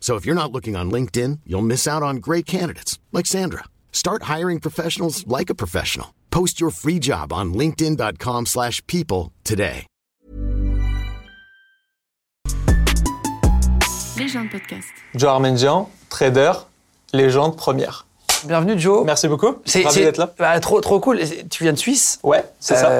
So if you're not looking on LinkedIn, you'll miss out on great candidates like Sandra. Start hiring professionals like a professional. Post your free job on linkedin.com/people slash people today. Légende podcast. Joe Armendian, trader, légende première. Bienvenue Joe. Merci beaucoup. C'est Ravi d'être là. bah, trop, trop cool. Tu viens de Suisse? Ouais, c'est ça.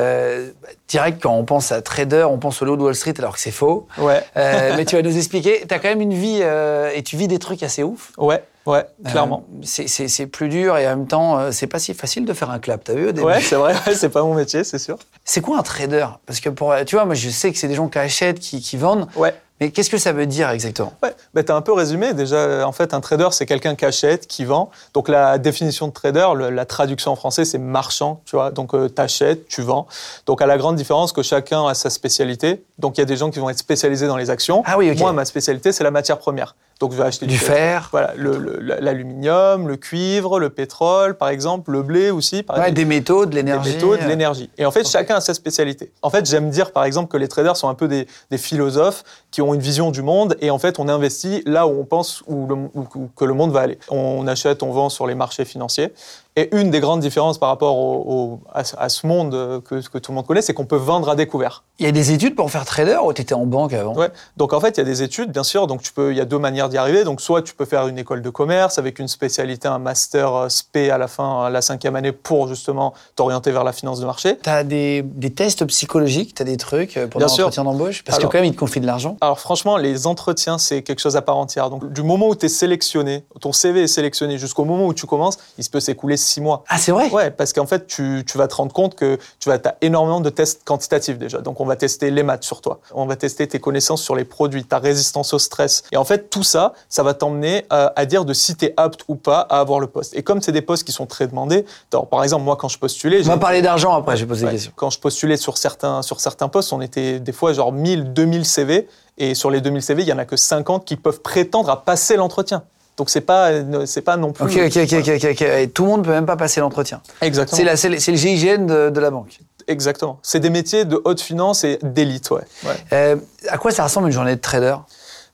Euh, Direct, quand on pense à trader, on pense au lot de Wall Street alors que c'est faux. Ouais, Euh, mais tu vas nous expliquer. Tu as quand même une vie euh, et tu vis des trucs assez ouf. ouais, ouais, clairement. Euh, c'est- plus dur et en même temps, euh, c'est pas si facile de faire un clap. T'as vu au début ouais, c'est vrai, ouais, c'est pas mon métier, c'est sûr. C'est quoi un trader? Parce que pour, tu vois, moi je sais que c'est des gens qui achètent, qui, qui vendent. Ouais. Mais qu'est-ce que ça veut dire exactement? Ouais, bah, tu as un peu résumé. Déjà, en fait, un trader, c'est quelqu'un qui achète, qui vend. Donc, la définition de trader, le- la traduction en français, c'est marchand, tu vois. Donc, tu achètes, tu vends. Donc, à la grande différence que chacun a sa spécialité. Donc, il y a des gens qui vont être spécialisés dans les actions. Ah oui, ok. Moi, ma spécialité, c'est la matière première. Donc, je vais acheter Du fer Voilà, le- le- l'aluminium, le cuivre, le pétrole, par exemple, le blé aussi. Par Ouais, exemple. des métaux, de l'énergie. Des métaux, de l'énergie. Et en fait, chacun a sa spécialité. En fait, j'aime dire, par exemple, que les traders sont un peu des, des philosophes qui ont une vision du monde et en fait, on investit là où on pense où le- où- où- que le monde va aller. On achète, on vend sur les marchés financiers. Et une des grandes différences par rapport au- au- à, ce- à ce monde euh, que, que tout le monde connaît, c'est qu'on peut vendre à découvert. Il y a des études pour faire trader ou tu étais en banque avant? Ouais. Donc en fait, il y a des études, bien sûr. Donc tu peux, il y a deux manières d'y arriver. Donc soit tu peux faire une école de commerce avec une spécialité, un master euh, spé à la fin, à la cinquième année, pour justement t'orienter vers la finance de marché. Tu as des, des tests psychologiques, tu as des trucs euh, sûr. l'entretien d'embauche? Parce Alors- que quand même, ils te confient de l'argent. Alors franchement, les entretiens, c'est quelque chose à part entière. Donc du moment où tu es sélectionné, ton CV est sélectionné jusqu'au moment où tu commences, il se peut s'écouler six mois. Ah, c'est vrai? Ouais, parce qu'en fait, tu, tu vas te rendre compte que tu vas as énormément de tests quantitatifs déjà. Donc, on va tester les maths sur toi. On va tester tes connaissances sur les produits, ta résistance au stress. Et en fait, tout ça, ça va t'emmener euh, à dire de si tu es apte ou pas à avoir le poste. Et comme c'est des postes qui sont très demandés, alors, par exemple, moi, quand je postulais, On j'ai- va parler d'argent après, poser Ouais. des questions. Quand je postulais sur certains, sur certains postes, on était des fois genre 1000, 2000 CV. Et sur les 2000 CV, il y en a que 50 qui peuvent prétendre à passer l'entretien. Donc, c'est pas, c'est pas non plus. Ok, ok, ok, ok, ok. ok. Et tout le monde peut même pas passer l'entretien. Exactement. C'est la- c'est le c'est le GIGN de, de la banque. Exactement. C'est des métiers de haute finance et d'élite, ouais. ouais. Euh, à quoi ça ressemble une journée de trader?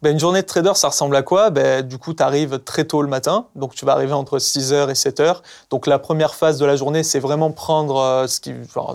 Ben, une journée de trader, ça ressemble à quoi? Ben, Du coup, tu arrives très tôt le matin, donc tu vas arriver entre 6h et 7h. Donc la première phase de la journée, c'est vraiment prendre, euh, ce qui,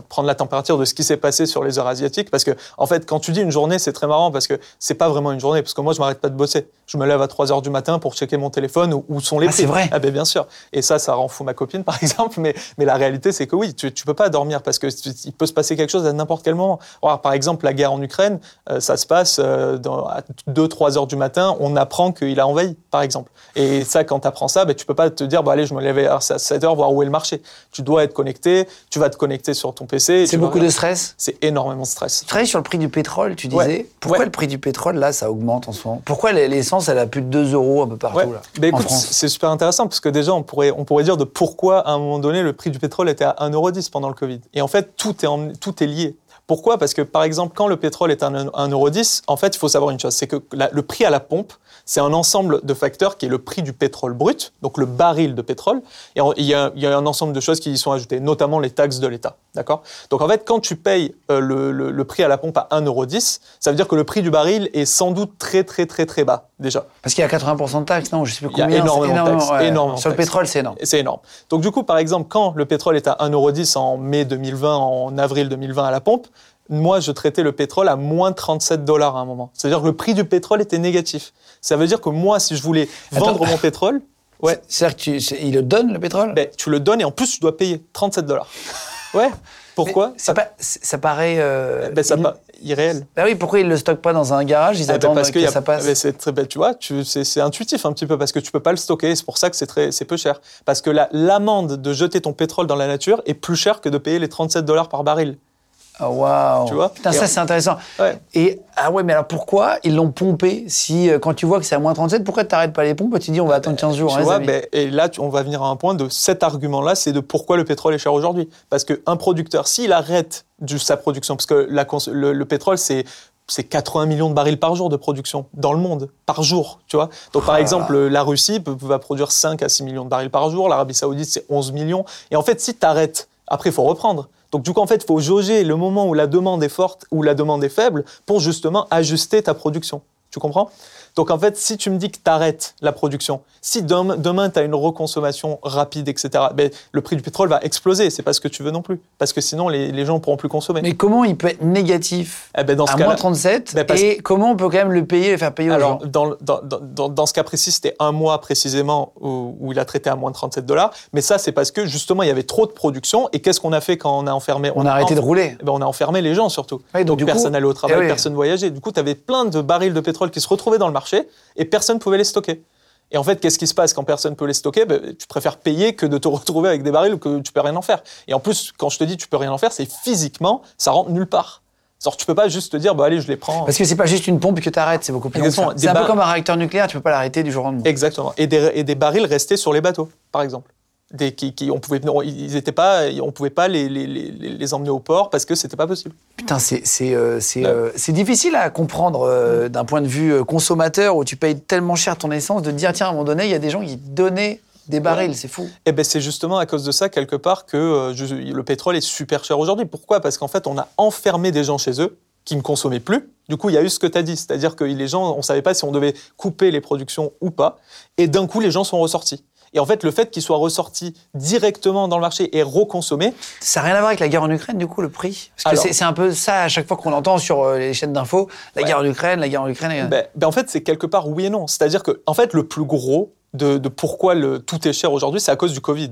prendre la température de ce qui s'est passé sur les heures asiatiques. Parce que, en fait, quand tu dis une journée, c'est très marrant parce que c'est pas vraiment une journée. Parce que moi, je m'arrête pas de bosser. Je me lève à 3h du matin pour checker mon téléphone où, où sont les Ah, prix. c'est vrai Ah ben bien sûr. Et ça, ça rend fou ma copine, par exemple. Mais, mais la réalité, c'est que oui, tu, tu peux pas dormir parce que tu- il peut se passer quelque chose à n'importe quel moment. Alors, par exemple, la guerre en Ukraine, euh, ça se passe euh, dans, à 2-3 heures du matin. On apprend qu'il a envahi, par exemple. Et ça, quand tu apprends ça, ben, tu peux pas te dire, bah, allez, je me lève à 7 heures, voir où est le marché. Tu dois être connecté. Tu vas te connecter sur ton PC. C'est beaucoup de stress? C'est énormément de stress. Tu travailles sur le prix du pétrole, tu disais. Ouais. Pourquoi Ouais. le prix du pétrole, là, ça augmente en ce moment? Pourquoi l'essence, elle a plus de 2 euros un peu partout, Ouais. là, Ben en écoute, c'est super intéressant parce que déjà, on pourrait, on pourrait dire de pourquoi, à un moment donné, le prix du pétrole était à 1,10€ pendant le Covid. Et en fait, tout est, tout est lié. Pourquoi? Parce que, par exemple, quand le pétrole est à 1,10€, en fait, il faut savoir une chose, c'est que le prix à la pompe, c'est un ensemble de facteurs qui est le prix du pétrole brut, donc le baril de pétrole, et il y, a, il y a un ensemble de choses qui y sont ajoutées, notamment les taxes de l'État. D'accord? Donc en fait, quand tu payes euh, le, le- le prix à la pompe à 1,10€, ça veut dire que le prix du baril est sans doute très très très très bas déjà. Parce qu'il y a 80% de taxes, non? Je sais plus Il y a combien. énormément de taxes, ouais. énormément de Sur le taxes. pétrole, c'est énorme. C'est énorme. Donc du coup, par exemple, quand le pétrole est à 1,10€ en mai 2020, en avril 2020 à la pompe, moi, je traitais le pétrole à moins 37 dollars à un moment. C'est-à-dire que le prix du pétrole était négatif. Ça veut dire que moi, si je voulais vendre mon pétrole, ouais, C'est-à-dire que tu, il le donne, le pétrole? Ben, tu le donnes et en plus, tu dois payer 37 dollars. Ouais. Pourquoi? Pas- ça paraît. euh, ben, ça irréel. Bah oui, pourquoi ils le stockent pas dans un garage? Ils Eh ben, attendent parce que y a- ça passe. ben, c'est très, ben, tu vois, tu- c'est intuitif un petit peu parce que tu peux pas le stocker. C'est pour ça que c'est très, c'est peu cher. Parce que la- l'amende de jeter ton pétrole dans la nature est plus chère que de payer les 37 dollars par baril. Oh, waouh. Tu vois Putain, Et ça on- c'est intéressant. Ouais. Et ah ouais, mais alors pourquoi ils l'ont pompé si euh, quand tu vois que c'est à moins 37, pourquoi tu n'arrêtes pas les pompes et tu dis on va attendre 15 jours Tu hein, vois, ben, et là, on va venir à un point de cet argument-là, c'est de pourquoi le pétrole est cher aujourd'hui. Parce qu'un producteur, s'il arrête sa production, parce que la cons- le, le pétrole, c'est c'est 80 millions de barils par jour de production dans le monde, par jour, tu vois. Donc, par Ah. exemple, la Russie peut- va produire 5 à 6 millions de barils par jour, l'Arabie Saoudite, c'est 11 millions. Et en fait, si tu arrêtes, après, il faut reprendre. Donc, du coup, en fait, il faut jauger le moment où la demande est forte, où la demande est faible, pour justement ajuster ta production. Tu comprends? Donc, en fait, si tu me dis que tu arrêtes la production, si dem- demain, tu as une reconsommation rapide, etc., ben, le prix du pétrole va exploser. C'est pas ce que tu veux non plus. Parce que sinon, les, les gens ne pourront plus consommer. Mais comment il peut être négatif Eh ben, dans ce à moins 37 Ben, parce- et comment on peut quand même le payer, le faire payer aux Alors, gens dans, dans, dans, dans ce cas précis, c'était un mois précisément où, où il a traité à moins de 37 dollars. Mais ça, c'est parce que justement, il y avait trop de production. Et qu'est-ce qu'on a fait quand on a enfermé On a arrêté de rouler. Eh ben, on a enfermé les gens surtout. Donc, personne n'allait au travail, Eh oui. personne voyageait. Du coup, tu avais plein de barils de pétrole qui se retrouvaient dans le marché et personne ne pouvait les stocker. Et en fait, qu'est-ce qui se passe quand personne peut les stocker? Ben, Tu préfères payer que de te retrouver avec des barils que tu peux rien en faire. Et en plus, quand je te dis tu peux rien en faire, c'est physiquement, ça rentre nulle part. Genre, tu peux pas juste te dire, bah allez, je les prends. Parce que c'est pas juste une pompe que tu arrêtes, c'est beaucoup plus long. C'est un peu comme un réacteur nucléaire, tu peux pas l'arrêter du jour au lendemain. Exactement. Et des, et des barils restés sur les bateaux, par exemple. Des, qui, qui- on pouvait, ils étaient pas, on pouvait pas les, les, les, les emmener au port parce que c'était pas possible. Putain, c'est c'est euh, c'est, euh, c'est difficile à comprendre euh, d'un point de vue consommateur où tu payes tellement cher ton essence de te dire tiens à un moment donné il y a des gens qui donnaient des barils, c'est fou. Et ben c'est justement à cause de ça quelque part que je- le pétrole est super cher aujourd'hui. Pourquoi? Parce qu'en fait, on a enfermé des gens chez eux qui ne consommaient plus. Du coup, il y a eu ce que tu as dit, c'est-à-dire que les gens, on savait pas si on devait couper les productions ou pas. Et d'un coup, les gens sont ressortis. Et en fait, le fait qu'ils soient ressortis directement dans le marché et reconsommés, Ça n'a rien à voir avec la guerre en Ukraine du coup le prix? Parce que c'est- un peu ça à chaque fois qu'on entend sur euh, les chaînes d'infos, la Ouais. guerre en Ukraine, la guerre en Ukraine. et- Ben, ben en fait, c'est quelque part oui et non. C'est-à-dire que, en fait, le plus gros de, de pourquoi le, tout est cher aujourd'hui, c'est à cause du Covid.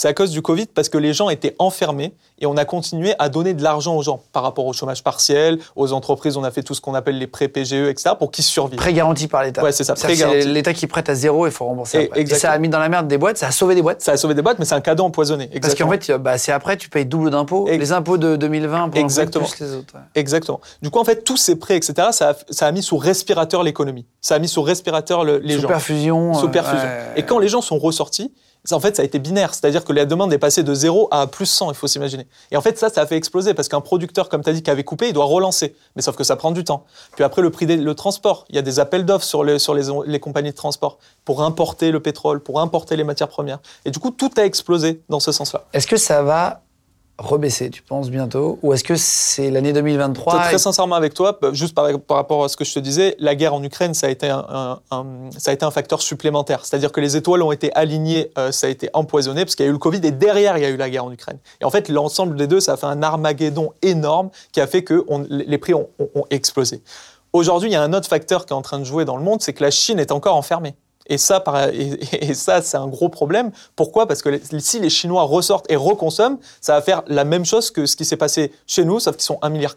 C'est à cause du Covid parce que les gens étaient enfermés et on a continué à donner de l'argent aux gens par rapport au chômage partiel, aux entreprises, on a fait tout ce qu'on appelle les prêts PGE, etc., pour qu'ils survivent. Prêt garanti par l'État. Ouais, c'est ça, c'est. L'État qui prête à zéro, il faut rembourser. Et- après. Et, ça a mis dans la merde des boîtes, ça a sauvé des boîtes. Ça a sauvé des boîtes, mais c'est un cadeau empoisonné. Parce Exactement. qu'en fait, bah, c'est après, tu payes double d'impôts. Les impôts de 2020 pour Exactement. plus les autres. ouais. Exactement. Du coup, en fait, tous ces prêts, etc., ça a, ça a mis sous respirateur l'économie. Ça a mis sous respirateur le- les Sous gens. perfusion. Sous euh, perfusion. ouais. Et quand les gens sont ressortis, en fait, ça a été binaire. C'est-à-dire que la demande est passée de 0 à plus 100, il faut s'imaginer. Et en fait, ça, ça a fait exploser parce qu'un producteur, comme tu as dit, qui avait coupé, il doit relancer. Mais sauf que ça prend du temps. Puis après, le prix des le transport. Il y a des appels d'offres sur, les, sur les, les compagnies de transport pour importer le pétrole, pour importer les matières premières. Et du coup, tout a explosé dans ce sens-là. Est-ce que ça va rebaisser, tu penses, bientôt Ou est-ce que c'est l'année 2023 Très, et- très sincèrement avec toi, bah, juste par, par rapport à ce que je te disais, la guerre en Ukraine, ça a été un, un- un- ça a été un facteur supplémentaire. C'est-à-dire que les étoiles ont été alignées, euh, ça a été empoisonné, parce qu'il y a eu le Covid, et derrière, il y a eu la guerre en Ukraine. Et en fait, l'ensemble des deux, ça a fait un armageddon énorme qui a fait que on- les prix ont, ont- ont explosé. Aujourd'hui, il y a un autre facteur qui est en train de jouer dans le monde, c'est que la Chine est encore enfermée. Et ça, et, et ça, c'est un gros problème. Pourquoi? Parce que si les Chinois ressortent et reconsomment, ça va faire la même chose que ce qui s'est passé chez nous, sauf qu'ils sont 1,4 milliard.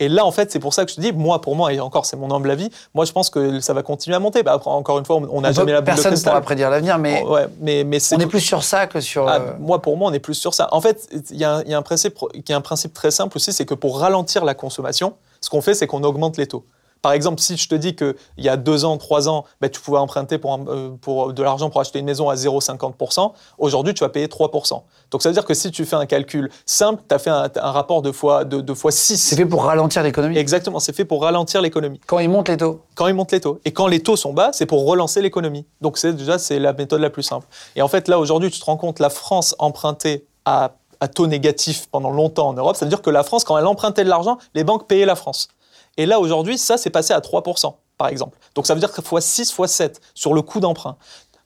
Et là, en fait, c'est pour ça que je te dis, moi, pour moi, et encore, c'est mon humble avis, moi, je pense que ça va continuer à monter. Bah, après, encore une fois, on n'a jamais la boule Personne ne pourra prédire l'avenir, mais Oh, ouais, mais, mais c'est on est plus sur ça que sur. ah, euh, moi, pour moi, on est plus sur ça. En fait, il y, a un principe, y a un principe très simple aussi, c'est que pour ralentir la consommation, ce qu'on fait, c'est qu'on augmente les taux. Par exemple, si je te dis qu'il y a deux ans, trois ans, ben, tu pouvais emprunter pour, un- euh, pour de l'argent pour acheter une maison à 0,50%, aujourd'hui, tu vas payer 3%. Donc, ça veut dire que si tu fais un calcul simple, tu as fait un, un rapport de fois, de, de fois 6. c'est fait pour ralentir l'économie. Exactement, c'est fait pour ralentir l'économie Quand ils montent les taux. quand ils montent les taux. Et quand les taux sont bas, c'est pour relancer l'économie. Donc c'est déjà c'est la méthode la plus simple. Et en fait là aujourd'hui, tu te rends compte, la France empruntait à, à taux négatif pendant longtemps en Europe. Ça veut dire que la France, quand elle empruntait de l'argent, les banques payaient la France. Et là aujourd'hui, ça c'est passé à 3%, par exemple. Donc ça veut dire que fois 6, fois 7 sur le coût d'emprunt.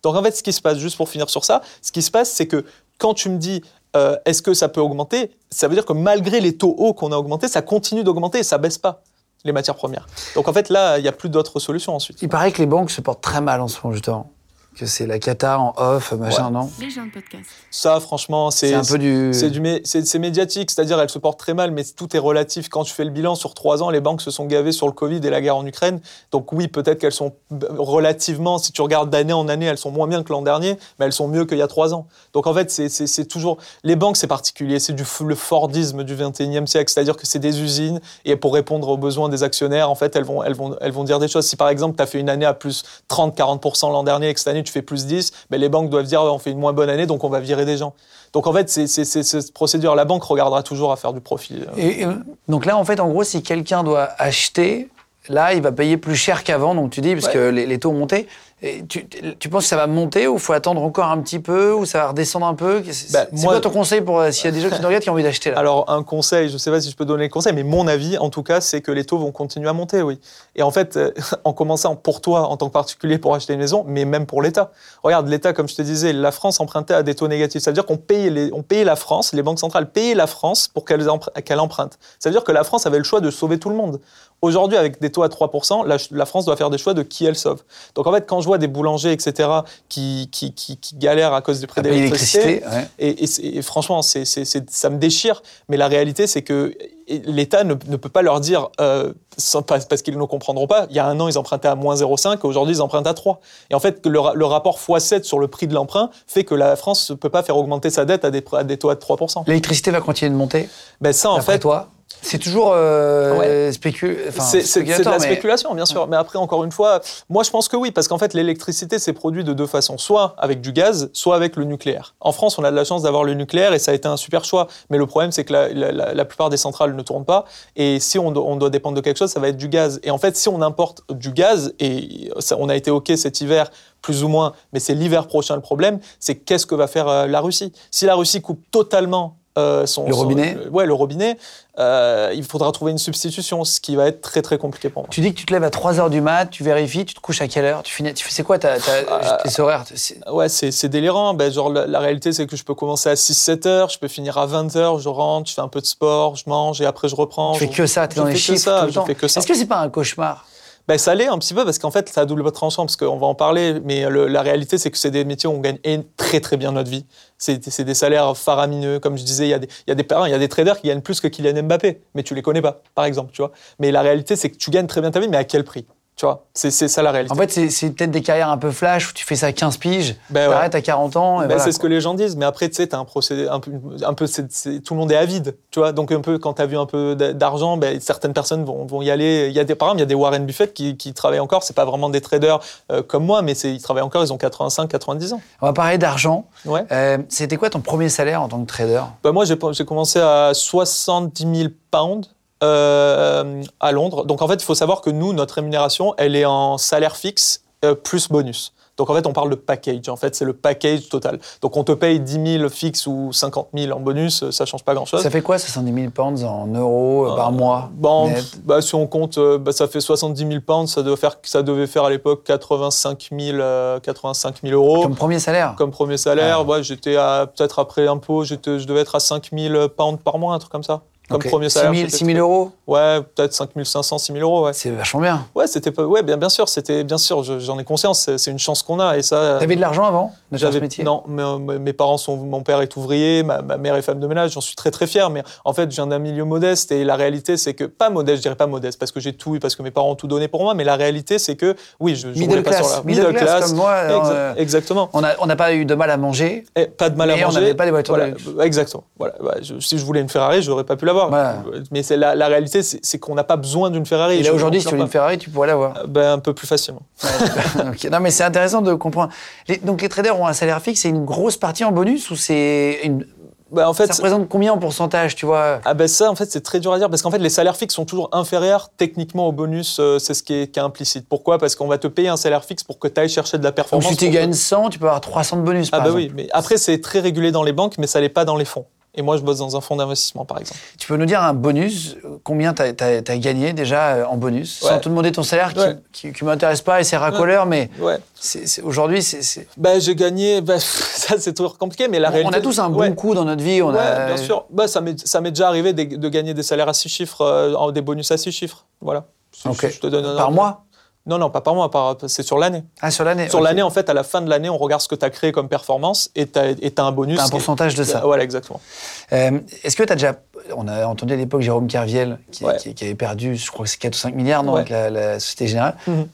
Donc en fait, ce qui se passe, juste pour finir sur ça, ce qui se passe, c'est que quand tu me dis euh, est-ce que ça peut augmenter, ça veut dire que malgré les taux hauts qu'on a augmentés, ça continue d'augmenter et ça baisse pas les matières premières. Donc en fait là, il n'y a plus d'autres solutions ensuite. Il paraît que les banques se portent très mal en ce moment, justement. Que c'est la cata en off, machin, Ouais. non Les gens de podcast. Ça, franchement, c'est un peu du. C'est du c'est médiatique, c'est-à-dire elle se porte très mal, mais tout est relatif. Quand tu fais le bilan sur trois ans, les banques se sont gavées sur le Covid et la guerre en Ukraine. Donc oui, peut-être qu'elles sont relativement, si tu regardes d'année en année, elles sont moins bien que l'an dernier, mais elles sont mieux qu'il y a trois ans. Donc en fait, c'est- toujours les banques, c'est particulier, c'est du le Fordisme du 21e siècle, c'est-à-dire que c'est des usines et pour répondre aux besoins des actionnaires, en fait, elles vont elles vont elles vont dire des choses. Si par exemple tu as fait une année à plus 30-40% l'an dernier et que cette année tu fais plus 10, ben, les banques doivent dire on fait une moins bonne année, donc on va virer des gens. Donc en fait, c'est cette procédure. La banque regardera toujours à faire du profit. Et, donc là, en fait, en gros, si quelqu'un doit acheter, là, il va payer plus cher qu'avant, donc tu dis, parce Ouais. que les, les taux ont monté. Et tu, tu penses que ça va monter ou faut attendre encore un petit peu ou ça va redescendre un peu? C'est moi- quoi ton conseil pour euh, s'il y a des gens qui nous regardent qui ont envie d'acheter là? Alors un conseil, je ne sais pas si je peux donner le conseil, mais mon avis, en tout cas, c'est que les taux vont continuer à monter, oui. Et en fait, euh, en commençant pour toi en tant que particulier pour acheter une maison, mais même pour l'État. Regarde, l'État, comme je te disais, la France empruntait à des taux négatifs. Ça veut dire qu'on payait, les, on payait la France, les banques centrales payaient la France pour qu'elle qu'elle emprunte. Ça veut dire que la France avait le choix de sauver tout le monde. Aujourd'hui, avec des taux à 3%, la, la France doit faire des choix de qui elle sauve. Donc en fait, quand je vois des boulangers, etc., qui, qui, qui, qui galèrent à cause du prix payer d'électricité, l'électricité, ouais. et, et c'est- et franchement, ça me déchire. Mais la réalité, c'est que l'État ne, ne peut pas leur dire, euh, sans- parce qu'ils ne comprendront pas. Il y a un an, ils empruntaient à moins 0,5, aujourd'hui, ils empruntent à 3. Et en fait, le, ra- le rapport x7 sur le prix de l'emprunt fait que la France ne peut pas faire augmenter sa dette à des, à des taux à 3%. L'électricité va continuer de monter, Ben ça, en fait, toi? C'est toujours euh, Ouais. spécu- enfin, c'est de la mais- spéculation, bien sûr. Mais après, encore une fois, moi, je pense que oui, parce qu'en fait, l'électricité, c'est produit de deux façons. Soit avec du gaz, soit avec le nucléaire. En France, on a de la chance d'avoir le nucléaire et ça a été un super choix. Mais le problème, c'est que la, la- la- la plupart des centrales ne tournent pas. Et si on, do- on doit dépendre de quelque chose, ça va être du gaz. Et en fait, si on importe du gaz, et ça, on a été OK cet hiver, plus ou moins, mais c'est l'hiver prochain le problème, c'est qu'est-ce que va faire euh, la Russie? Si la Russie coupe totalement euh, son, Le son- robinet le- ouais, le robinet, euh, il faudra trouver une substitution, ce qui va être très très compliqué pour moi. Tu dis que tu te lèves à 3h du mat, tu vérifies, tu te couches à quelle heure Tu finis, tu fais c'est quoi ta, ta, Euh, tes horaires C'est- Ouais, c'est délirant. Ben, genre, la, la réalité, c'est que je peux commencer à 6-7 heures, je peux finir à 20 heures, je rentre, je fais un peu de sport, je mange et après je reprends. Tu fais Je- que ça, t'es je dans les fais chiffres ça, tout le je temps. fais que ça. Est-ce que c'est pas un cauchemar? Ben, ça l'est un petit peu parce qu'en fait, ça a double tranchant parce qu'on va en parler. Mais la réalité, c'est que c'est des métiers où on gagne très très bien notre vie. C'est des salaires faramineux. Comme je disais, il y, a des- y il y a des traders qui gagnent plus que Kylian Mbappé, mais tu les connais pas, par exemple, tu vois. Mais la réalité, c'est que tu gagnes très bien ta vie, mais à quel prix? Tu vois, c'est ça la réalité. En fait, c'est- peut-être des carrières un peu flash où tu fais ça à 15 piges, Ben ouais. t'arrêtes à 40 ans. Ben, voilà, c'est ce que les gens disent, mais après, tu sais, t'as un procédé, un peu, un tout le monde est avide, tu vois. Donc, un peu, quand t'as vu un peu d'a- d'argent, ben, certaines personnes vont, vont y aller. Il y a des, par exemple, il y a des Warren Buffett qui, qui travaillent encore. C'est pas vraiment des traders euh, comme moi, mais ils travaillent encore. Ils ont 85, 90 ans. On va parler d'argent. Ouais. Euh, C'était quoi ton premier salaire en tant que trader? Ben, moi, j'ai commencé à 70 000 pounds. Euh, à Londres. Donc en fait, il faut savoir que nous, notre rémunération, elle est en salaire fixe euh, plus bonus. Donc en fait, on parle de package. En fait, c'est le package total. Donc on te paye 10 000 fixe ou 50 000 en bonus, euh, ça change pas grand-chose. Ça fait quoi 70 000 pounds en euros euh, par mois Bon, bah, si on compte, bah, ça fait 70 000 pounds, ça devait faire, ça devait faire à l'époque 85 000, euh, 85 000 euros. Comme premier salaire Comme premier salaire, Ah. ouais, j'étais à, peut-être après impôt, je devais être à 5 000 pounds par mois, un truc comme ça. Comme premier 6 salaire. 000, c'était 6 000 euros Ouais, peut-être 5 500, 6 000 euros, ouais. C'est vachement bien. Ouais, c'était pas, ouais, bien, bien sûr, c'était, bien sûr, je- j'en ai conscience, c'est, une chance qu'on a, et ça. T'avais de l'argent avant de faire ce métier? non, mais, mes parents sont, mon père est ouvrier, ma, ma mère est femme de ménage, j'en suis très très fier. Mais en fait, je viens d'un milieu modeste et la réalité, c'est que pas modeste, je dirais pas modeste, parce que j'ai tout, eu, parce que mes parents ont tout donné pour moi. Mais la réalité, c'est que oui, je, je Middle pas sur class. la Middle class comme moi, Exa- euh, exactement. On n'a on n'a pas eu de mal à manger. Et pas de mal à mais on manger. n'avait pas des voitures Voilà, Exactement. Voilà. Je- si je voulais une Ferrari, j'aurais pas pu l'avoir. Voilà. Mais c'est la, la réalité, c'est qu'on n'a pas besoin d'une Ferrari. Et là, aujourd'hui, si tu veux une Ferrari, tu pourrais l'avoir. pas. Ben, un peu plus facilement. Non, mais c'est intéressant de comprendre. Les- donc, les traders ont un salaire fixe, c'est une grosse partie en bonus ou c'est une. Ben, en fait, Ça représente combien en pourcentage, tu vois? Ah ben ça, en fait, c'est très dur à dire parce qu'en fait, les salaires fixes sont toujours inférieurs techniquement au bonus. euh, c'est ce qui est, qui est implicite. Pourquoi? Parce qu'on va te payer un salaire fixe pour que tu ailles chercher de la Donc, performance. si tu gagnes 100, tu peux avoir 300 de bonus, Ah par bah exemple. oui, mais après, c'est très régulé dans les banques, mais ça l'est pas dans les fonds. Et moi, je bosse dans un fonds d'investissement, par exemple. Tu peux nous dire un bonus, euh, combien tu as, gagné déjà euh, en bonus, sans te demander ton salaire qui Ouais. qui m'intéresse pas et c'est racoleur, mais Ouais. aujourd'hui, c'est. Ben, j'ai gagné. ben, ça, c'est toujours compliqué, mais la On, réalité. a tous un bon coup dans notre vie. On a, bien sûr. Bah, ça m'est déjà arrivé de, de gagner des salaires à six chiffres, euh, des bonus à six chiffres. Voilà. Si- Ok. si je te donne un Par ordre. mois Non, non, pas par mois, par- c'est sur l'année. Ah, sur l'année Sur l'année, en fait, à la fin de l'année, on regarde ce que tu as créé comme performance et tu as, un bonus. T'as un qui pourcentage de ça. Voilà, exactement. Euh, Est-ce que tu as déjà. On a entendu à l'époque Jérôme Kerviel qui, Ouais. qui- qui avait perdu, je crois que c'est 4 ou 5 milliards non, Ouais. avec la, la Société Générale. Mhm.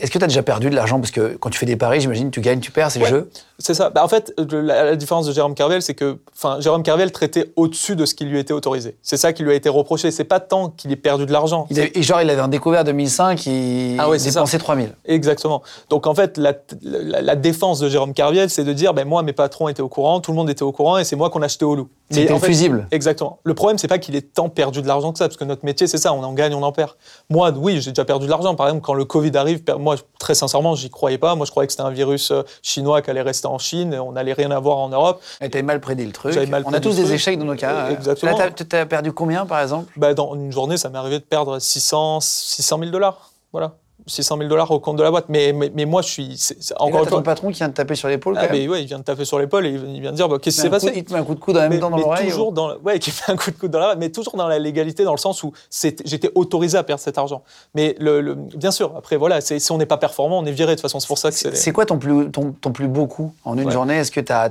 Est-ce que tu as déjà perdu de l'argent? Parce que quand tu fais des paris, j'imagine, tu gagnes, tu perds, c'est Ouais. le jeu. C'est ça. Bah, en fait, le- la, la différence de Jérôme Carvel, c'est que Jérôme Carvel traitait au-dessus de ce qui lui était autorisé. C'est ça qui lui a été reproché. C'est pas tant qu'il ait perdu de l'argent. Et genre, il avait un découvert 2005, il Ah ouais, dépensait 3000. Exactement. Donc en fait, la, la- la défense de Jérôme Carviel, c'est de dire, ben moi, mes patrons étaient au courant, tout le monde était au courant, et c'est moi qu'on achetait au loup. C'était en fait- fusible. Exactement. Le problème, c'est pas qu'il ait tant perdu de l'argent que ça, parce que notre métier, c'est ça, on en gagne, on en perd. Moi, oui, j'ai déjà perdu de l'argent. Par exemple, quand le Covid arrive, moi, très sincèrement, j'y croyais pas. Moi, je croyais que c'était un virus euh, chinois qui allait rester en Chine, et on n'allait rien avoir en Europe. Et t'avais mal prédit le truc. Mal On a tous des truc. échecs dans nos cas. Exactement. Là, t'as perdu combien, par exemple? Bah, dans une journée, ça m'est arrivé de perdre 600, 600 000 dollars. Voilà. 600 000 dollars au compte de la boîte. Mais, mais, mais moi, je suis. c'est- Et là, encore ton patron qui vient de taper sur l'épaule, quand Ah, mais ouais, il vient de taper sur l'épaule et il vient de dire bah, qu'est-ce qui s'est passé Il te met un coup de coude en même mais, temps dans l'oreille. toujours ou- dans le- ouais, qui fait un coup de coude dans la mais toujours dans la légalité, dans le sens où c'est- j'étais autorisé à perdre cet argent. Mais le, le- bien sûr, après voilà, c'est- si on n'est pas performant, on est viré. De toute façon, c'est pour ça que c'est. C'est quoi ton plus, ton, ton plus beau coup en une Ouais. journée? Est-ce que tu as,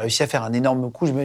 réussi à faire un énorme coup? Je me-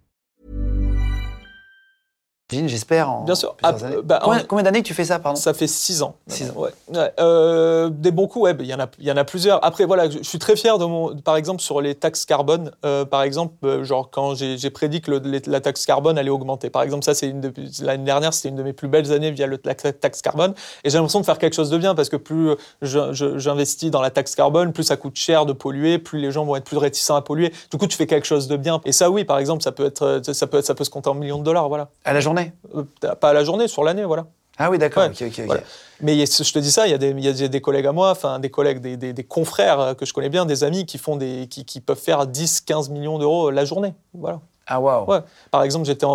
J'espère. en Bien sûr. Ah, bah, combien, en- combien d'années que tu fais ça, pardon? Ça fait six ans. Six Ouais. Ouais. Euh, des bons coups, ouais, bah, il y en a, il y en a plusieurs. Après, voilà, je, suis très fier de mon, par exemple, sur les taxes carbone. euh, par exemple, euh, genre quand j'ai prédit que le- les- la taxe carbone allait augmenter. Par exemple, ça, c'est l'année dernière, c'était une de mes plus belles années via le, la taxe carbone. Et j'ai l'impression de faire quelque chose de bien parce que plus j'investis dans la taxe carbone, plus ça coûte cher de polluer, plus les gens vont être plus réticents à polluer. Du coup, tu fais quelque chose de bien. Et ça, oui, par exemple, ça peut être, ça peut, ça peut se compter en millions de dollars, voilà. À la journée Euh, Pas à la journée, sur l'année, voilà. Ah oui, d'accord. Ouais, voilà. Mais je te dis ça, il y a des, il y a des collègues à moi, enfin des collègues, des, des- des confrères euh, que je connais bien, des amis qui font des, qui, qui peuvent faire 10, 15 millions d'euros la journée. Voilà. Ah waouh. Ouais. Par exemple, j'étais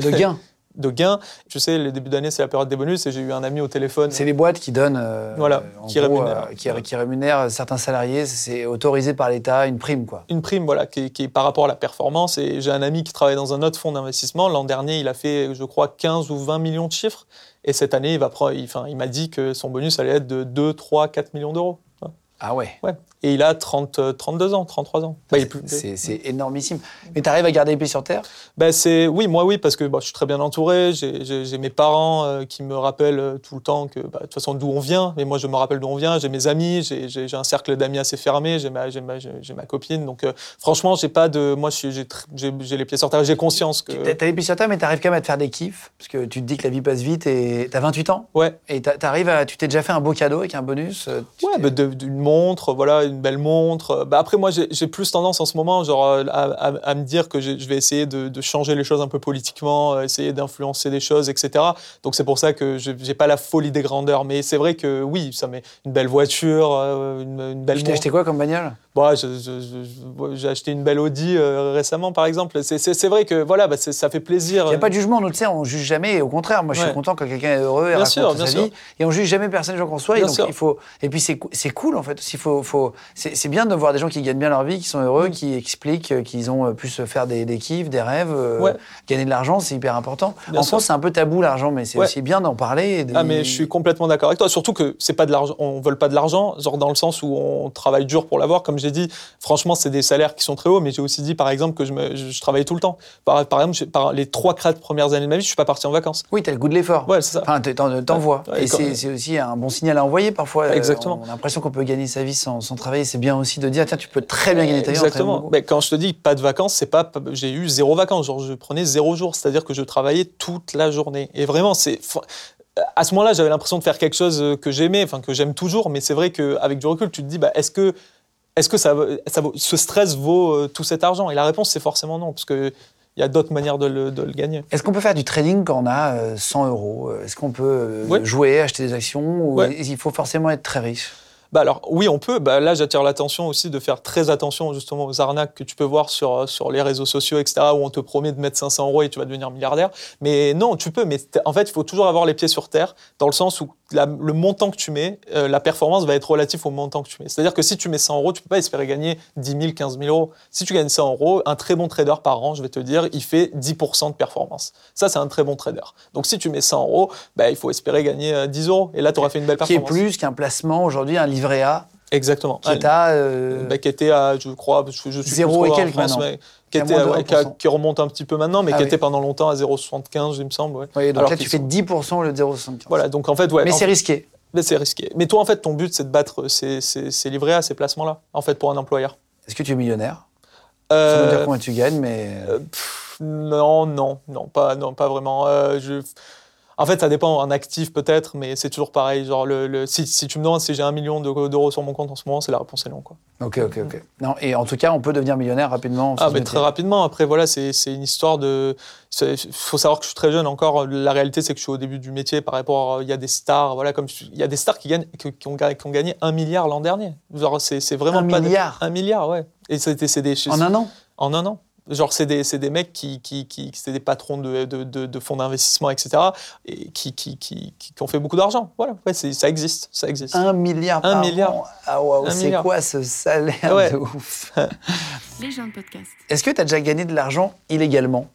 De gains. De gains. Tu sais, le début d'année, c'est la période des bonus et j'ai eu un ami au téléphone. C'est les boîtes qui donnent. euh, Voilà, en qui gros, rémunèrent. euh, qui, qui rémunèrent certains salariés. C'est autorisé par l'État, une prime, quoi. Une prime, voilà, qui, est- qui est par rapport à la performance. Et j'ai un ami qui travaille dans un autre fonds d'investissement. L'an dernier, il a fait, je crois, 15 ou 20 millions de chiffres. Et cette année, il, va prendre- il, enfin, il m'a dit que son bonus allait être de 2, 3, 4 millions d'euros. Ah ouais. Ouais. Et il a 30, euh, 32 ans, 33 ans. Bah, C'est énormissime. Mais tu arrives à garder les pieds sur terre? Ben c'est oui, moi oui, parce que je suis très bien entouré. J'ai- mes parents euh, qui me rappellent euh, tout le temps que bah, de toute façon d'où on vient. Mais moi je me rappelle d'où on vient. J'ai mes amis, j'ai- un cercle d'amis assez fermé. J'ai ma, ma, copine. Donc euh, franchement, j'ai pas de, moi j'ai les pieds sur terre. J'ai conscience que T'as t'as les pieds sur terre, mais t'arrives quand même à te faire des kiffs. Parce que tu te dis que la vie passe vite et t'as 28 ans. ouais. Et à. Tu t'es déjà fait un beau cadeau avec un bonus euh, tu Ouais, bah, de- montre, voilà, une belle montre. Bah, après, moi, j'ai plus tendance en ce moment, genre, à, à- à me dire que je vais essayer de, de changer les choses un peu politiquement, euh, essayer d'influencer des choses, etc. Donc c'est pour ça que je j'ai pas la folie des grandeurs. Mais c'est vrai que oui, ça met une belle voiture, euh, une, une belle Tu t'es acheté quoi comme bagnole? Bon, je- j'ai acheté une belle Audi euh, récemment, par exemple. C'est- vrai que voilà, bah, ça fait plaisir. Il n'y a pas de jugement, nous, on juge jamais. Au contraire, moi, je suis Ouais. content quand quelqu'un est heureux et Bien raconte sûr, sa bien sûr. vie. Et on juge jamais personne gens qu'on soit. Et, donc, il faut... et puis, c'est cool, en fait. Faut, faut... C'est bien de voir des gens qui gagnent bien leur vie, qui sont Mm. heureux, qui expliquent qu'ils ont euh, pu se faire des, des kiffs, des rêves. euh, Ouais. Gagner de l'argent, c'est hyper important. Bien en sûr. France, c'est un peu tabou, l'argent, mais c'est Ouais. aussi bien d'en parler. et de- Ah mais je suis complètement d'accord avec toi. Surtout que c'est pas de l'argent, on vole pas de l'argent, genre dans le sens où on travaille dur pour l'avoir. Comme j'ai dit, franchement, c'est des salaires qui sont très hauts. Mais j'ai aussi dit, par exemple, que je, me, je, je travaillais tout le temps. Par, par exemple, par les trois quatre premières années de ma vie, je suis pas parti en vacances. Oui, tu as le goût de l'effort. Ouais, c'est ça. Enfin, t'envoies. Ouais, et c'est aussi un bon signal à envoyer parfois. Euh, Exactement. On a l'impression qu'on peut gagner sa vie sans, sans travailler. C'est bien aussi de dire, tiens, tu peux très bien gagner ta vie Exactement. Mais quand je te dis pas de vacances, c'est pas, j'ai eu zéro vacances. Genre, je prenais zéro jour. C'est-à-dire que je travaillais toute la journée. Et vraiment, c'est, à ce moment-là, j'avais l'impression de faire quelque chose que j'aimais, enfin, que j'aime toujours. Mais c'est vrai qu'avec du recul, tu te dis, bah, est-ce que, est-ce que ça, vaut- ça vaut- ce stress vaut euh, tout cet argent? Et la réponse, c'est forcément non. Parce que il y a d'autres manières de le, de le gagner. Est-ce qu'on peut faire du trading quand on a euh, 100 euros? Est-ce qu'on peut euh, jouer, acheter des actions ou Ouais. il faut forcément être très riche? Bah alors oui, on peut. Bah là, j'attire l'attention aussi de faire très attention justement aux arnaques que tu peux voir sur, euh, sur les réseaux sociaux, etc., où on te promet de mettre 500 euros et tu vas devenir milliardaire. Mais non, tu peux. Mais en fait, il faut toujours avoir les pieds sur terre, dans le sens où la- le montant que tu mets, euh, la performance va être relative au montant que tu mets. C'est-à-dire que si tu mets 100 euros, tu peux pas espérer gagner 10 000, 15 000 euros. Si tu gagnes 100 euros, un très bon trader par an, je vais te dire, il fait 10% de performance. Ça, c'est un très bon trader. Donc si tu mets 100 euros, bah, il faut espérer gagner euh, 10 euros. Et là, tu auras fait une belle Qui est performance. plus qu'un placement aujourd'hui, un livret A Exactement. qui est à. euh, Bah, qui était à, je crois, je, je suis Zéro plus et trop en quelques maintenant. mais Qui qui, a était, moins de ouais, qui, a- 1%. qui remonte un petit peu maintenant, mais Ah qui oui. était pendant longtemps à 0,75, il me semble. Ouais. oui, donc Alors là, tu fais sont- 10% au lieu de 0,75. Voilà, donc en fait, ouais. Mais c'est risqué. mais c'est risqué. Mais toi, en fait, ton but, c'est de battre ces, ces, ces livrets à ces placements-là, en fait, pour un employeur. Est-ce que tu es millionnaire? Ça Euh, veut dire combien tu gagnes, mais. euh, pff, non, non, non, pas, non, pas vraiment. Euh, je... En fait, ça dépend, un actif peut-être, mais c'est toujours pareil. Genre, le, le- si, si tu me demandes si j'ai un million de- d'euros sur mon compte en ce moment, c'est la réponse est non. Quoi. Ok, ok, ok. Non, et en tout cas, on peut devenir millionnaire rapidement. en Ah, mais très rapidement. Après, voilà, c'est une histoire de. Il faut savoir que je suis très jeune encore. La réalité, c'est que je suis au début du métier par rapport. Il y a des stars, voilà, comme il y a des stars qui gagnent, qui, qui ont, ga- qui ont gagné un milliard l'an dernier. Genre, c'est c'est vraiment Un pas des- milliard un milliard, ouais. Et c'était c'est des En un an? En un an. Genre, c'est des, c'est des mecs qui, qui, qui, c'est des patrons de, de, de- de fonds d'investissement, etc., et qui, qui, qui, qui- qui ont fait beaucoup d'argent. Voilà, ouais, ça existe, ça existe. Un milliard Un par milliard. an. Ah waouh, Un c'est quoi ce salaire Ouais. de ouf? Les gens de podcast. Est-ce que tu as déjà gagné de l'argent illégalement?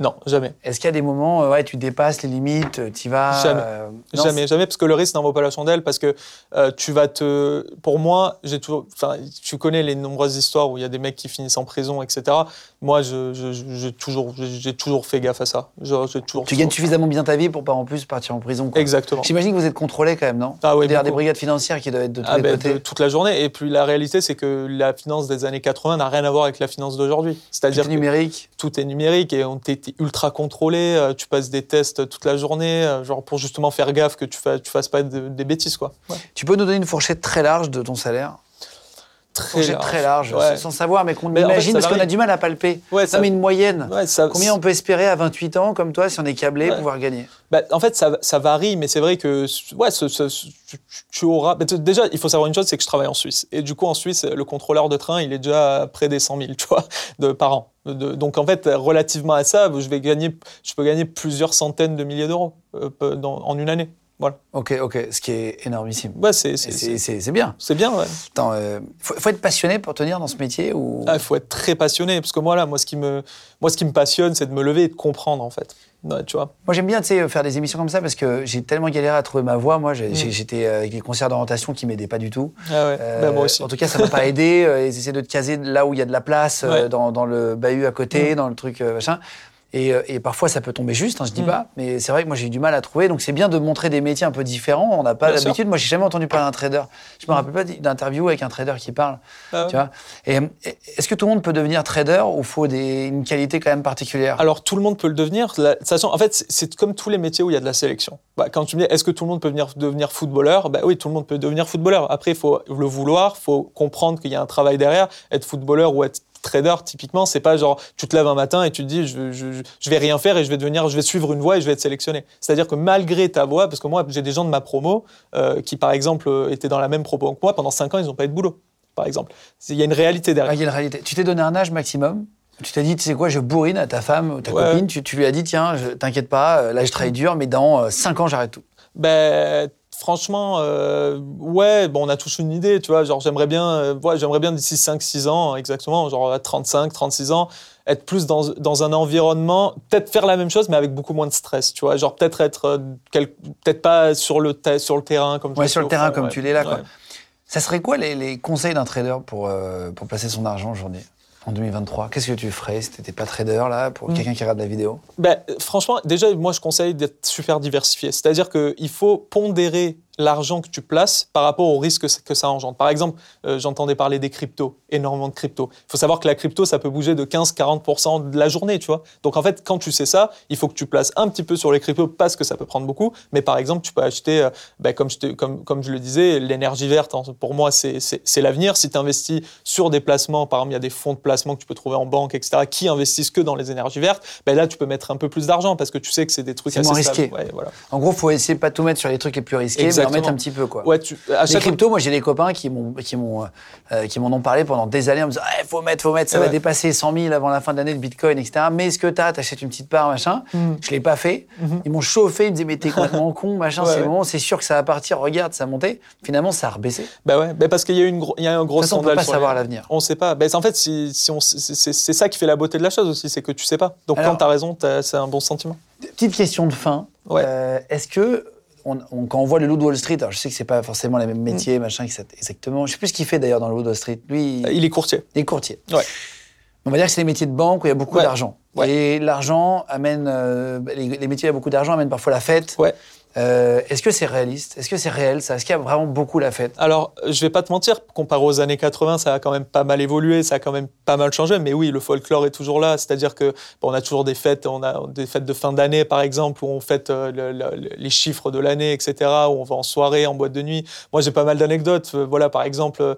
Non, jamais. Est-ce qu'il y a des moments, euh, ouais, tu dépasses les limites, tu vas. Jamais. euh, non, Jamais, jamais, parce que le risque n'en vaut pas la chandelle, parce que euh, tu vas te. Pour moi, j'ai toujours. Enfin, tu connais les nombreuses histoires où il y a des mecs qui finissent en prison, etc. Moi, je, je- je- j'ai toujours, j'ai toujours fait gaffe à ça. Genre, j'ai toujours. Tu gagnes suffisamment bien ta vie pour pas en plus partir en prison. quoi. Exactement. J'imagine que vous êtes contrôlé quand même, non? Ah oui, Derrière des brigades financières qui doivent être de tous Ah les ben, côtés. de toute la journée. Et puis la réalité, c'est que la finance des années 80 n'a rien à voir avec la finance d'aujourd'hui. C'est-à-dire Tout que numérique. tout est numérique et on t'es ultra contrôlé. euh, Tu passes des tests toute la journée, euh, genre pour justement faire gaffe que tu fasses, tu fasses pas de- des bêtises, quoi. Ouais. Tu peux nous donner une fourchette très large de ton salaire? Très large. très large, Ouais. sans savoir, mais qu'on Mais en fait, imagine, parce qu'on a du mal à palper. Ouais, ça- Non, mais une moyenne. Ouais, ça- Combien on peut espérer à 28 ans, comme toi, si on est câblé, pouvoir gagner? Bah, en fait, ça, ça varie, mais c'est vrai que ouais, ce- ce- ce- tu, auras. bah, déjà, il faut savoir une chose, c'est que je travaille en Suisse. Et du coup, en Suisse, le contrôleur de train, il est déjà près des 100 000, tu vois, de, par an. De- donc, en fait, relativement à ça, je, vais gagner, je peux gagner plusieurs centaines de milliers d'euros euh, en une année. Voilà. Ok, ok, ce qui est énormissime. Ouais, c'est bien. c'est bien, ouais. Attends, euh, faut, faut être passionné pour tenir dans ce métier ou? Ah, Il faut être très passionné, parce que moi, là, moi, ce qui me, moi, ce qui me passionne, c'est de me lever et de comprendre, en fait. Ouais, tu vois. Moi, j'aime bien faire des émissions comme ça parce que j'ai tellement galéré à trouver ma voie. Moi, Mm. j'étais euh, avec les concerts d'orientation qui m'aidaient pas du tout. Ah ouais, Euh, bah, moi aussi. En tout cas, ça m'a pas aidé. Euh, Ils essaient de te caser là où il y a de la place, Ouais. dans, dans le bahut à côté, Mm. dans le truc machin. Et, euh, et parfois, ça peut tomber juste, hein, je dis Mm. pas. Mais c'est vrai que moi, j'ai eu du mal à trouver. Donc, c'est bien de montrer des métiers un peu différents. On n'a pas l'habitude. Moi, j'ai jamais entendu parler d'un trader. Je me rappelle pas d'interview avec un trader qui parle. Ah. Tu vois. Et, et est-ce que tout le monde peut devenir trader ou faut des, une qualité quand même particulière? Alors tout le monde peut le devenir. La- de toute façon, en fait, c'est- c'est comme tous les métiers où il y a de la sélection. Bah, quand tu me dis est-ce que tout le monde peut venir, devenir footballeur? Bah, Oui, tout le monde peut devenir footballeur. Après, il faut le vouloir, il faut comprendre qu'il y a un travail derrière. Être footballeur ou être trader, typiquement, c'est pas genre tu te lèves un matin et tu te dis je, je, je vais rien faire et je vais devenir, je vais suivre une voie et je vais être sélectionné. C'est-à-dire que malgré ta voie, parce que moi j'ai des gens de ma promo euh, qui par exemple euh, étaient dans la même promo que moi pendant 5 ans, ils n'ont pas eu de boulot, par exemple. Il y a une réalité derrière. il y a une réalité. Tu t'es donné un âge maximum Tu t'es dit, tu sais quoi, je bourrine à ta femme ou ta Ouais. copine, tu, tu lui as dit, tiens, t'inquiète pas, euh, là je travaille dur, mais dans 5 ans j'arrête tout. Ben, franchement, euh, ouais, bon, on a tous une idée, tu vois. Genre, j'aimerais bien, euh, ouais, j'aimerais bien d'ici 5-6 ans, exactement, genre à 35, 36 ans, être plus dans, dans un environnement, peut-être faire la même chose, mais avec beaucoup moins de stress, tu vois. Genre, peut-être être, euh, peut-être pas sur le, sur le terrain comme Ouais, sur le terrain fond, comme ouais. tu l'es là, quoi. Ouais. Ça serait quoi les, les conseils d'un trader pour, euh, pour placer son argent aujourd'hui? En 2023 Qu'est-ce que tu ferais si t'étais pas trader là, pour Mm. quelqu'un qui regarde la vidéo? Ben, franchement, déjà, moi, je conseille d'être super diversifié. C'est-à-dire qu'il faut pondérer l'argent que tu places par rapport au risque que ça engendre. Par exemple, euh, j'entendais parler des cryptos, énormément de cryptos. Il faut savoir que la crypto, ça peut bouger de 15-40% de la journée, tu vois. Donc en fait, quand tu sais ça, il faut que tu places un petit peu sur les cryptos parce que ça peut prendre beaucoup. Mais par exemple, tu peux acheter, euh, ben, comme, je te, comme, comme je le disais, l'énergie verte, hein, pour moi, c'est l'avenir. Si tu investis sur des placements, par exemple, il y a des fonds de placement que tu peux trouver en banque, etc., qui investissent que dans les énergies vertes, ben là, tu peux mettre un peu plus d'argent parce que tu sais que c'est des trucs assez risqués. voilà. En gros, il faut essayer de pas tout mettre sur les trucs les plus risqués, en mettre un petit peu. Quoi. Ouais, tu, à les cryptos, moi j'ai des copains qui m'ont qui m'ont euh, qui m'en ont parlé pendant des années en me disant il faut mettre, faut mettre, ça va dépasser 100 000 avant la fin de l'année le Bitcoin, etc. Mais est-ce que t'as, t'achètes une petite part, machin? Mm. Je l'ai pas fait. Mm-hmm. Ils m'ont chauffé, ils me disaient mais t'es complètement con, machin. c'est bon, c'est sûr que ça va partir. Regarde, ça a monté. Finalement, ça a rebaissé. Bah ouais, bah parce qu'il y a une il y a un gros scandale. On peut pas savoir l'avenir. On sait pas. Bah, en fait, si, si on, c'est, ça qui fait la beauté de la chose aussi, c'est que tu sais pas. Donc quand quand t'as raison, c'est un bon sentiment. Petite question de fin. Euh, est-ce que on, quand on voit le loup de Wall Street, alors je sais que c'est pas forcément les mêmes métiers, mm. machin, exactement. Je sais plus ce qu'il fait d'ailleurs dans le loup de Wall Street. Lui, il est courtier. Il est courtier. Ouais. On va dire que c'est les métiers de banque où il y a beaucoup d'argent. Et l'argent amène, euh, les, les, métiers où il y a beaucoup d'argent amènent parfois la fête. Ouais. Euh, est-ce que c'est réaliste? Est-ce que c'est réel ça? Est-ce qu'il y a vraiment beaucoup la fête? Alors, je vais pas te mentir, comparé aux années 80, ça a quand même pas mal évolué, ça a quand même pas mal changé. Mais oui, le folklore est toujours là. C'est-à-dire que on a toujours des fêtes, on a des fêtes de fin d'année, par exemple, où on fête euh, les chiffres de l'année, etc. Où on va en soirée, en boîte de nuit. Moi, j'ai pas mal d'anecdotes. Euh, voilà, par exemple,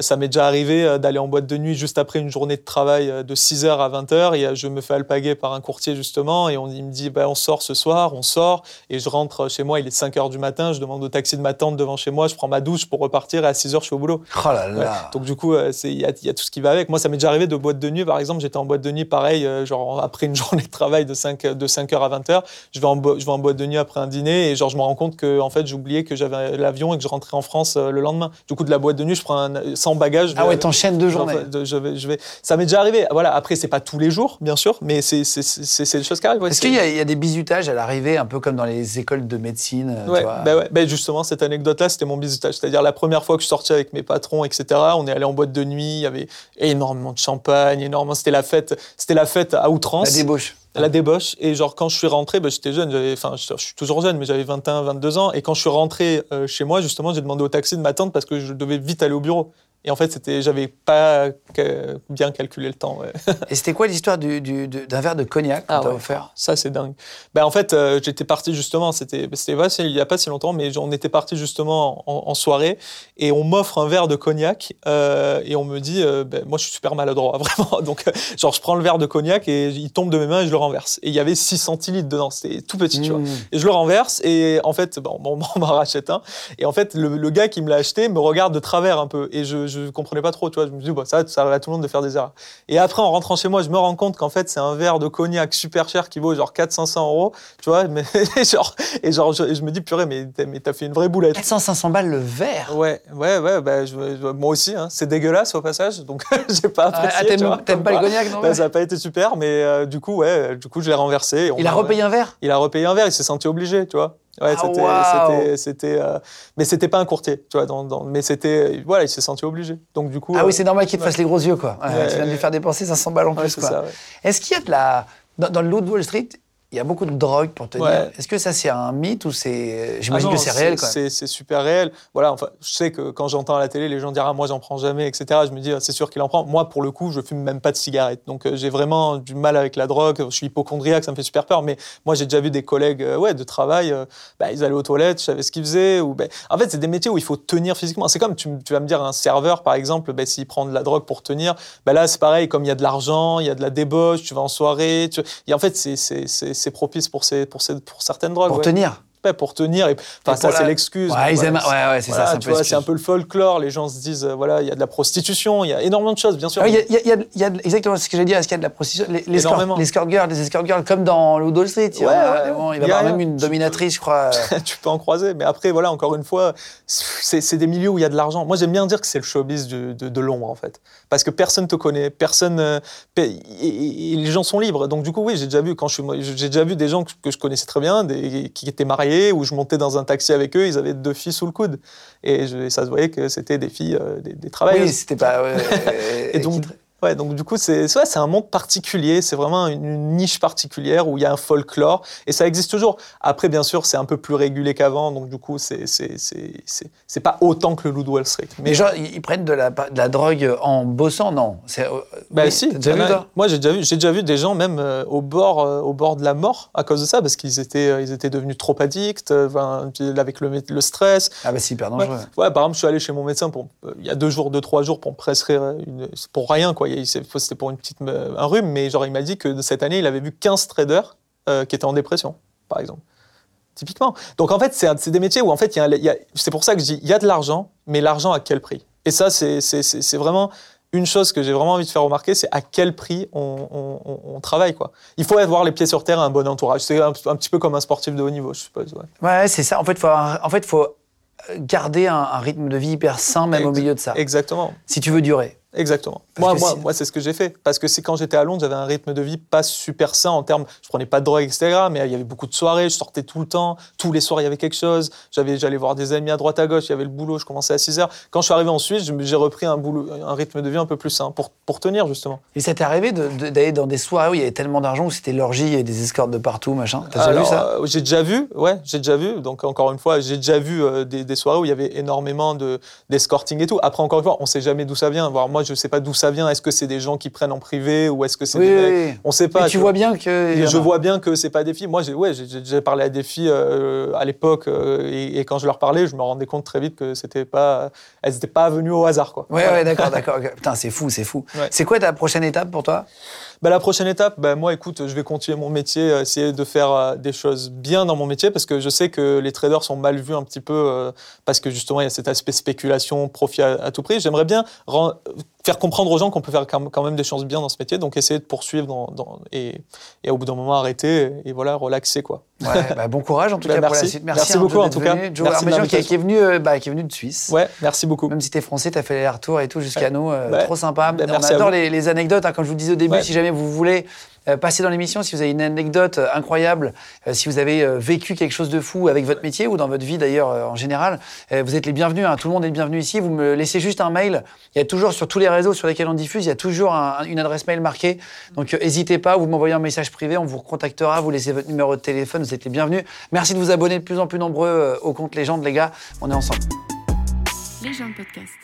ça m'est déjà arrivé d'aller en boîte de nuit juste après une journée de travail de 6h à 20h. Et je me fais alpaguer par un courtier justement, et on, il me dit, bah, on sort ce soir, on sort, et je rentre chez moi, il est 5 h du matin, je demande au taxi de ma tante devant chez moi, je prends ma douche pour repartir et à 6 h je suis au boulot. Oh là là. Donc du coup, euh, il y, a tout ce qui va avec. Moi, ça m'est déjà arrivé de boîte de nuit, par exemple, j'étais en boîte de nuit pareil, euh, genre après une journée de travail de 5, de 5 h à 20 h, je vais, en je vais en boîte de nuit après un dîner et genre je me rends compte que en fait oublié que j'avais l'avion et que je rentrais en France euh, le lendemain. Du coup, de la boîte de nuit, je prends un, sans bagage. Ah ouais, t'enchaînes deux journées. Je vais, je vais, ça m'est déjà arrivé. Voilà, après c'est pas tous les jours, bien sûr, mais c'est des choses qui arrivent. Est-ce qu'il y, y, a des bizutages à l'arrivée, un peu comme dans les écoles de médecine ouais, bah ouais, bah justement, cette anecdote-là, c'était mon bisutage. C'est-à-dire la première fois que je sortais avec mes patrons, etc., on est allé en boîte de nuit, il y avait énormément de champagne, énormément. C'était la fête, c'était la fête à outrance. La débauche. La débauche. Et genre, quand je suis rentré, bah, j'étais jeune, enfin, je, suis toujours jeune, mais j'avais 21, 22 ans. Et quand je suis rentré euh, chez moi, justement, j'ai demandé au taxi de m'attendre parce que je devais vite aller au bureau. Et en fait, c'était, j'avais pas bien calculé le temps. Et c'était quoi l'histoire du, d'un verre de cognac qu'on ah, offert? Ça, c'est dingue. Ben, en fait, euh, j'étais parti justement, c'était, c'était il y a pas si longtemps, mais on était parti justement en, soirée et on m'offre un verre de cognac euh, et on me dit, euh, ben, moi, je suis super maladroit, vraiment. Donc, genre, je prends le verre de cognac et il tombe de mes mains et je le renverse. Et il y avait 6 centilitres dedans, c'était tout petit, tu vois. Mmh. Et je le renverse et en fait, bon, on m'en rachète un. Et en fait, le, gars qui me l'a acheté me regarde de travers un peu et je je comprenais pas trop, tu vois. Je me dis, bah, ça, ça arrive à tout le monde de faire des erreurs. Et après, en rentrant chez moi, je me rends compte qu'en fait, c'est un verre de cognac super cher qui vaut genre 400-500 euros, tu vois. Mais, genre, et genre, je, me dis, purée, mais, mais t'as fait une vraie boulette. 400-500 balles le verre? Ouais, ouais, ouais, bah, moi aussi, hein. c'est dégueulasse au passage, donc j'ai pas ah, apprécié. Ah, t'aimes pas, le cognac, non? bah, Ça a pas été super, mais euh, du coup, ouais, du coup, je l'ai renversé. il a repayé un verre? Il a repayé un verre, il s'est senti obligé, tu vois. Ouais, ah, c'était, c'était, euh, mais c'était pas un courtier, tu vois. Dans, dans, mais c'était, voilà, il s'est senti obligé. Donc du coup. Ah oui, c'est normal qu'il te fasse les gros yeux, quoi. tu viens de lui faire dépenser 500 balles en plus, quoi. Est-ce qu'il y a de la, dans, dans le Loot Wall Street, il y a beaucoup de drogue pour te dire. Est-ce que ça c'est un mythe ou c'est j'imagine ah que c'est réel quand même. C'est super réel. Voilà, enfin, je sais que quand j'entends à la télé les gens dire ah moi j'en prends jamais etc. Je me dis ah, c'est sûr qu'il en prend. Moi pour le coup je fume même pas de cigarettes donc euh, j'ai vraiment du mal avec la drogue. Je suis hypochondriaque ça me fait super peur. Mais moi j'ai déjà vu des collègues euh, ouais de travail euh, bah, ils allaient aux toilettes je savais ce qu'ils faisaient ou ben en fait c'est des métiers où il faut tenir physiquement. C'est comme tu, vas me dire un serveur par exemple ben, s'il prend de la drogue pour tenir là c'est pareil comme il y a de l'argent il y a de la débauche tu vas en soirée tu... et en fait c'est propice pour ces pour, pour certaines drogues. Pour tenir pour tenir. Et, enfin, ça, c'est l'excuse. Ouais, ils aiment... ouais, ouais c'est ça. C'est un peu le folklore. Les gens se disent, euh, voilà, il y a de la prostitution, il y a énormément de choses, bien sûr. Ah il y, a, y, a, exactement ce que j'ai dit. Est-ce qu'il y a de la prostitution? Les, les, escort, les escort girls, les escort girls, comme dans Wall Street. Il, y a, il va y avoir même une dominatrice, je crois. tu peux en croiser. Mais après, voilà, encore une fois, c'est des milieux où il y a de l'argent. Moi, j'aime bien dire que c'est le showbiz de, de, l'ombre, en fait. Parce que personne te connaît, personne. Euh, et, les gens sont libres. Donc, du coup, oui, j'ai déjà vu, quand je j'ai déjà vu des gens que je connaissais très bien, des, qui étaient mariés, où je montais dans un taxi avec eux, ils avaient deux filles sous le coude. Et, ça se voyait que c'était des filles, euh, des, des travailleuses. Oui, c'était pas. et donc, Ouais, donc du coup, c'est c'est un monde particulier, c'est vraiment une, niche particulière où il y a un folklore, et ça existe toujours. Après, bien sûr, c'est un peu plus régulé qu'avant, donc du coup, c'est pas autant que le Loup de Wall Street. Mais genre, ils prennent de la, de la drogue en bossant, non? Bah si, déjà vu, moi j'ai déjà, vu, déjà vu des gens même euh, au, bord, euh, au bord de la mort à cause de ça, parce qu'ils étaient, euh, ils étaient devenus trop addicts, avec le, le, stress. Ah bah c'est hyper dangereux. Ouais. par exemple, je suis allé chez mon médecin pour, il y a deux jours, deux, trois jours pour me prescrire, une, pour rien, quoi. C'était pour une petite, un rhume, mais genre il m'a dit que cette année, il avait vu 15 traders qui étaient en dépression, par exemple. Typiquement. Donc en fait, c'est des métiers où en fait, c'est pour ça que je dis, il y a de l'argent, mais l'argent à quel prix? Et ça, c'est vraiment une chose que j'ai vraiment envie de faire remarquer, c'est à quel prix on, travaille. Quoi. Il faut avoir les pieds sur terre et un bon entourage. C'est un, petit peu comme un sportif de haut niveau, je suppose. Ouais, ouais c'est ça. En fait, il faut, en fait, faut garder un, rythme de vie hyper sain, même au milieu de ça. Exactement. Si tu veux durer. Exactement. moi, moi, moi c'est ce que j'ai fait. Parce que c'est quand j'étais à Londres, j'avais un rythme de vie pas super sain en termes. Je prenais pas de drogue, etc. Mais il y avait beaucoup de soirées, je sortais tout le temps. Tous les soirs, il y avait quelque chose. J'avais, j'allais voir des amis à droite à gauche, il y avait le boulot, je commençais à 6 heures. Quand je suis arrivé en Suisse, j'ai repris un, boulot, un rythme de vie un peu plus sain pour, pour tenir, justement. Et ça t'est arrivé d'aller dans des soirées où il y avait tellement d'argent, où c'était l'orgie et des escortes de partout, machin? T'as déjà vu ça? euh, J'ai déjà vu, ouais, j'ai déjà vu. Donc, encore une fois, j'ai déjà vu euh, des, des, soirées où il y avait énormément d'escorting et tout. Après, encore une fois, on sait jamais d'où ça vient. Voir, moi, je sais pas d'où ça vient est-ce que c'est des gens qui prennent en privé ou est-ce que c'est des mecs? On sait pas. tu, vois bien que. je vois bien que c'est pas des filles. Moi, j'ai ouais, j'ai parlé à des filles euh, à l'époque euh, et, quand je leur parlais, je me rendais compte très vite que c'était pas, elles n'étaient pas venues au hasard, quoi. Ouais, ouais, d'accord, d'accord. Putain, c'est fou, c'est fou. C'est quoi ta prochaine étape pour toi? Bah, la prochaine étape, bah, moi, écoute, je vais continuer mon métier, euh, essayer de faire des choses bien dans mon métier, parce que je sais que les traders sont mal vus un petit peu, parce que justement, il y a cet aspect spéculation, profit à, à tout prix. J'aimerais bien faire comprendre aux gens qu'on peut faire quand même des choses bien dans ce métier, donc essayer de poursuivre dans, et, et, au bout d'un moment arrêter et voilà relaxer quoi. Ouais, bah, bon courage en tout bah, cas merci. pour la suite. Merci, merci beaucoup en tout cas. Joe merci qui, qui, est venu, euh, bah, qui est venu de Suisse. Ouais, merci beaucoup. Même si tu es français, tu as fait les retours et tout jusqu'à nous, euh, trop sympa. On adore les, les, anecdotes, hein, comme je vous disais au début, si jamais vous voulez passer dans l'émission, si vous avez une anecdote incroyable, si vous avez vécu quelque chose de fou avec votre métier ou dans votre vie d'ailleurs en général, vous êtes les bienvenus. Hein, tout le monde est bienvenu ici. Vous me laissez juste un mail. Il y a toujours sur tous les réseaux sur lesquels on diffuse il y a toujours une adresse mail marquée. Donc, euh, n'hésitez pas, vous m'envoyez un message privé, on vous recontactera, vous laissez votre numéro de téléphone, vous êtes les bienvenus. Merci de vous abonner de plus en plus nombreux euh, au compte Légende, les gars. On est ensemble. Légende Podcast.